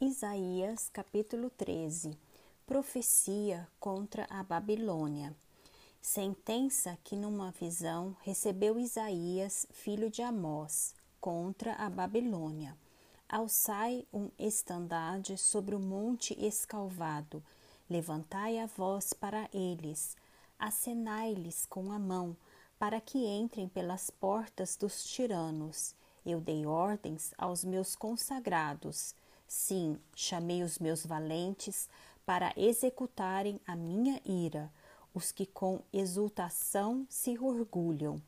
Isaías capítulo 13 Profecia contra a Babilônia. Sentença que, numa visão, recebeu Isaías, filho de Amós, contra a Babilônia. Alçai um estandarte sobre o monte escalvado, levantai a voz para eles, acenai-lhes com a mão, para que entrem pelas portas dos tiranos. Eu dei ordens aos meus consagrados Sim, chamei os meus valentes para executarem a minha ira, os que com exultação se orgulham.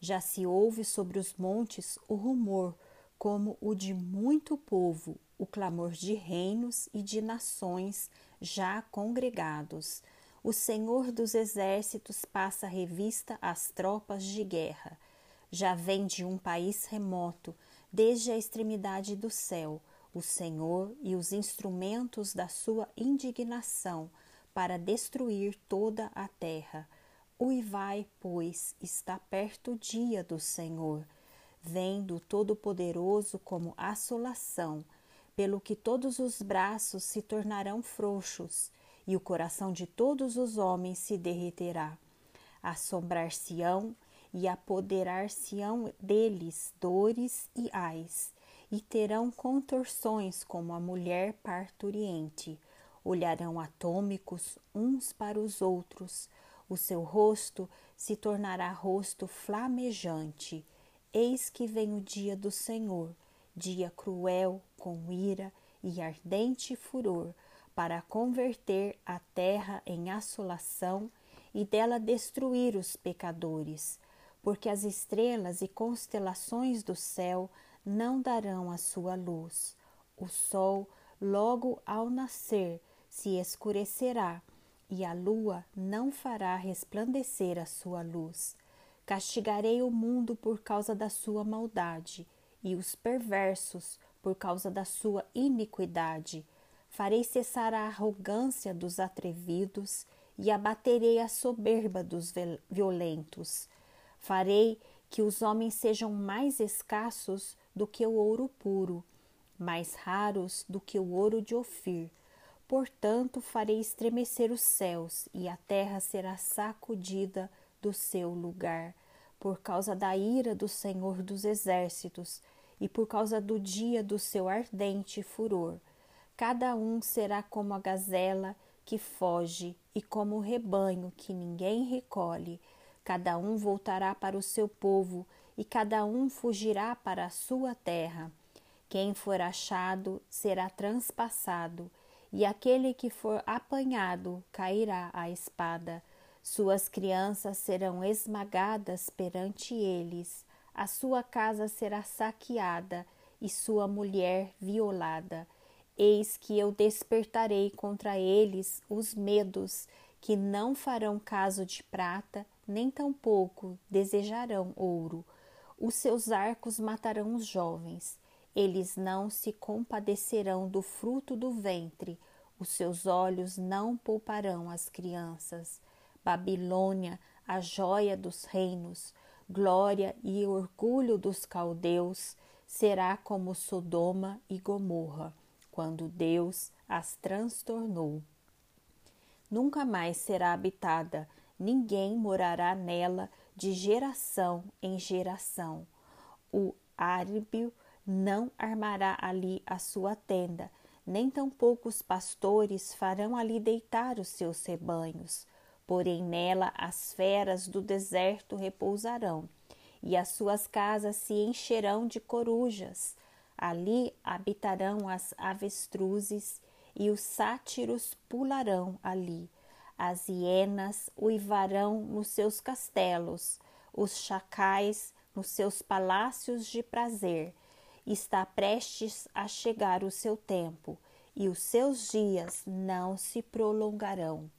Já se ouve sobre os montes o rumor, como o de muito povo, o clamor de reinos e de nações já congregados. O Senhor dos Exércitos passa revista às tropas de guerra. Já vem de um país remoto, desde a extremidade do céu o Senhor e os instrumentos da sua indignação para destruir toda a terra. Uivai, pois, está perto o dia do Senhor. Vem do Todo-Poderoso como assolação, pelo que todos os braços se tornarão frouxos e o coração de todos os homens se derreterá. Assombrar-se-ão e apoderar-se-ão deles dores e ais e terão contorções como a mulher parturiente. Olharão atômicos uns para os outros. O seu rosto se tornará rosto flamejante. Eis que vem o dia do Senhor, dia cruel, com ira e ardente furor, para converter a terra em assolação e dela destruir os pecadores, porque as estrelas e constelações do céu não darão a sua luz. O sol, logo ao nascer, se escurecerá, e a lua não fará resplandecer a sua luz. Castigarei o mundo por causa da sua maldade, e os perversos por causa da sua iniquidade. Farei cessar a arrogância dos atrevidos e abaterei a soberba dos violentos. Farei que os homens sejam mais escassos do que o ouro puro, mais raros do que o ouro de Ofir. Portanto, farei estremecer os céus, e a terra será sacudida do seu lugar, por causa da ira do Senhor dos Exércitos, e por causa do dia do seu ardente furor. Cada um será como a gazela que foge, e como o rebanho que ninguém recolhe. Cada um voltará para o seu povo, e cada um fugirá para a sua terra. Quem for achado será transpassado, e aquele que for apanhado cairá à espada. Suas crianças serão esmagadas perante eles, a sua casa será saqueada e sua mulher violada. Eis que eu despertarei contra eles os medos, que não farão caso de prata, nem tampouco desejarão ouro os seus arcos matarão os jovens, eles não se compadecerão do fruto do ventre, os seus olhos não pouparão as crianças. Babilônia, a joia dos reinos, glória e orgulho dos caldeus, será como Sodoma e Gomorra, quando Deus as transtornou. Nunca mais será habitada, ninguém morará nela de geração em geração. O árbio não armará ali a sua tenda, nem tampouco os pastores farão ali deitar os seus rebanhos. Porém, nela as feras do deserto repousarão, e as suas casas se encherão de corujas. Ali habitarão as avestruzes, e os sátiros pularão ali. As hienas uivarão nos seus castelos, os chacais nos seus palácios de prazer. Está prestes a chegar o seu tempo, e os seus dias não se prolongarão.